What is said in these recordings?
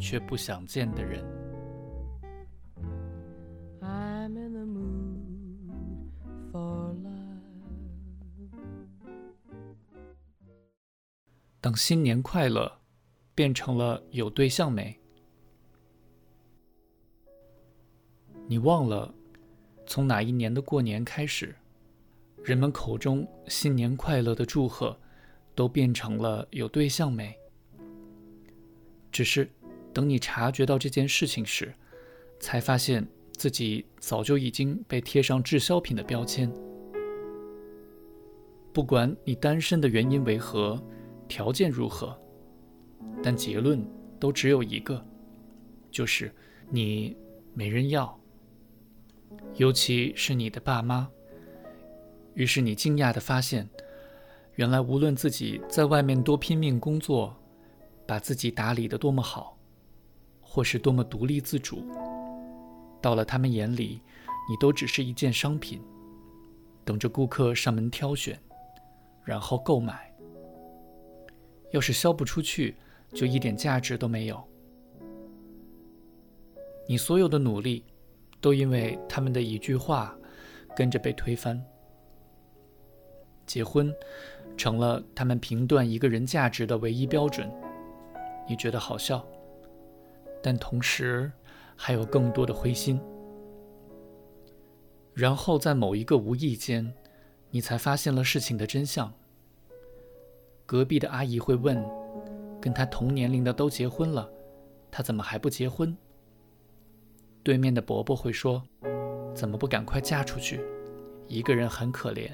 却不想见的人。等新年快乐变成了有对象没？你忘了从哪一年的过年开始，人们口中新年快乐的祝贺都变成了有对象没？只是，等你察觉到这件事情时，才发现自己早就已经被贴上滞销品的标签。不管你单身的原因为何，条件如何，但结论都只有一个，就是你没人要。尤其是你的爸妈。于是你惊讶地发现，原来无论自己在外面多拼命工作。把自己打理得多么好，或是多么独立自主，到了他们眼里，你都只是一件商品，等着顾客上门挑选，然后购买。要是销不出去，就一点价值都没有。你所有的努力，都因为他们的一句话，跟着被推翻。结婚，成了他们评断一个人价值的唯一标准。你觉得好笑，但同时还有更多的灰心。然后在某一个无意间，你才发现了事情的真相。隔壁的阿姨会问：“跟她同年龄的都结婚了，她怎么还不结婚？”对面的伯伯会说：“怎么不赶快嫁出去？一个人很可怜。”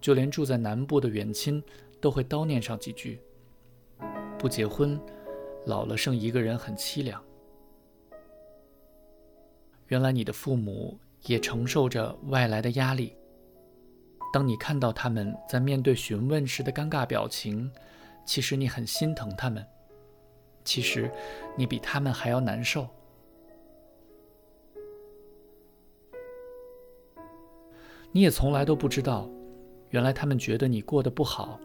就连住在南部的远亲都会叨念上几句。不结婚，老了剩一个人很凄凉。原来你的父母也承受着外来的压力。当你看到他们在面对询问时的尴尬表情，其实你很心疼他们。其实你比他们还要难受。你也从来都不知道，原来他们觉得你过得不好，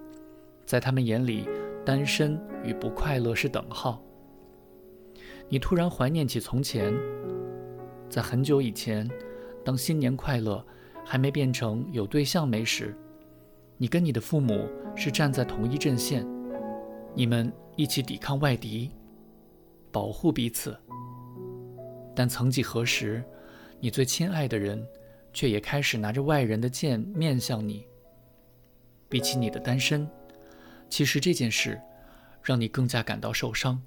在他们眼里。单身与不快乐是等号。你突然怀念起从前，在很久以前，当新年快乐还没变成有对象没时，你跟你的父母是站在同一阵线，你们一起抵抗外敌，保护彼此。但曾几何时，你最亲爱的人，却也开始拿着外人的剑面向你。比起你的单身。其实这件事让你更加感到受伤。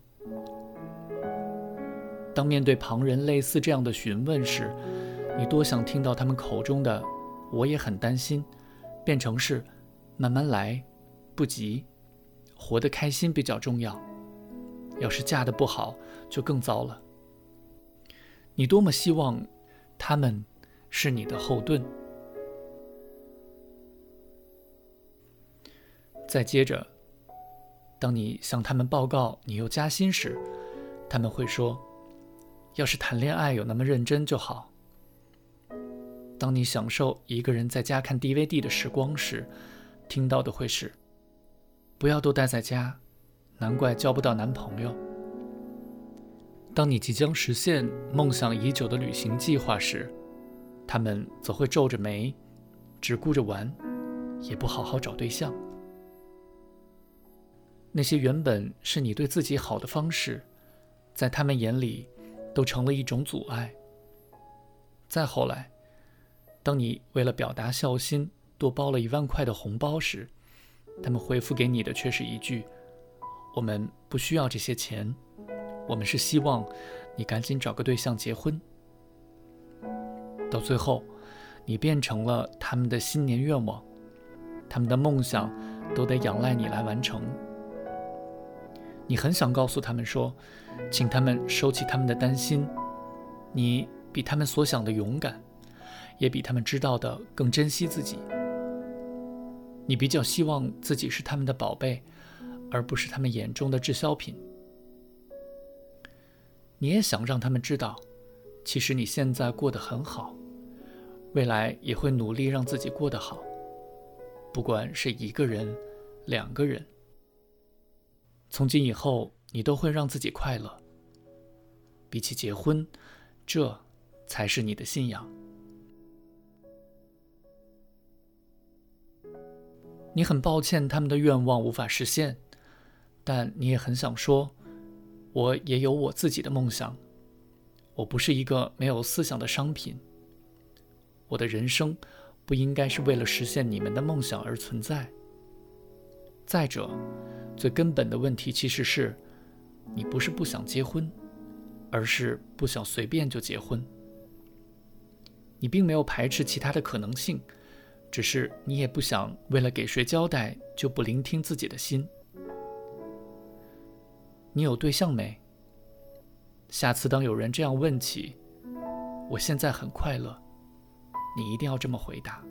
当面对旁人类似这样的询问时，你多想听到他们口中的“我也很担心”，变成是“慢慢来，不急，活得开心比较重要”。要是嫁得不好，就更糟了。你多么希望他们是你的后盾。再接着。当你向他们报告你又加薪时，他们会说：“要是谈恋爱有那么认真就好。”当你享受一个人在家看 DVD 的时光时，听到的会是：“不要都待在家，难怪交不到男朋友。”当你即将实现梦想已久的旅行计划时，他们则会皱着眉，只顾着玩，也不好好找对象。那些原本是你对自己好的方式，在他们眼里，都成了一种阻碍。再后来，当你为了表达孝心多包了一万块的红包时，他们回复给你的却是一句：“我们不需要这些钱，我们是希望你赶紧找个对象结婚。”到最后，你变成了他们的新年愿望，他们的梦想都得仰赖你来完成。你很想告诉他们说，请他们收起他们的担心，你比他们所想的勇敢，也比他们知道的更珍惜自己。你比较希望自己是他们的宝贝，而不是他们眼中的滞销品。你也想让他们知道，其实你现在过得很好，未来也会努力让自己过得好。不管是一个人、两个人，从今以后你都会让自己快乐。比起结婚，这才是你的信仰。你很抱歉他们的愿望无法实现，但你也很想说，我也有我自己的梦想。我不是一个没有思想的商品。我的人生。不应该是为了实现你们的梦想而存在。再者，最根本的问题其实是，你不是不想结婚，而是不想随便就结婚。你并没有排斥其他的可能性，只是你也不想为了给谁交代就不聆听自己的心。你有对象没？下次当有人这样问起，我现在很快乐。你一定要这么回答。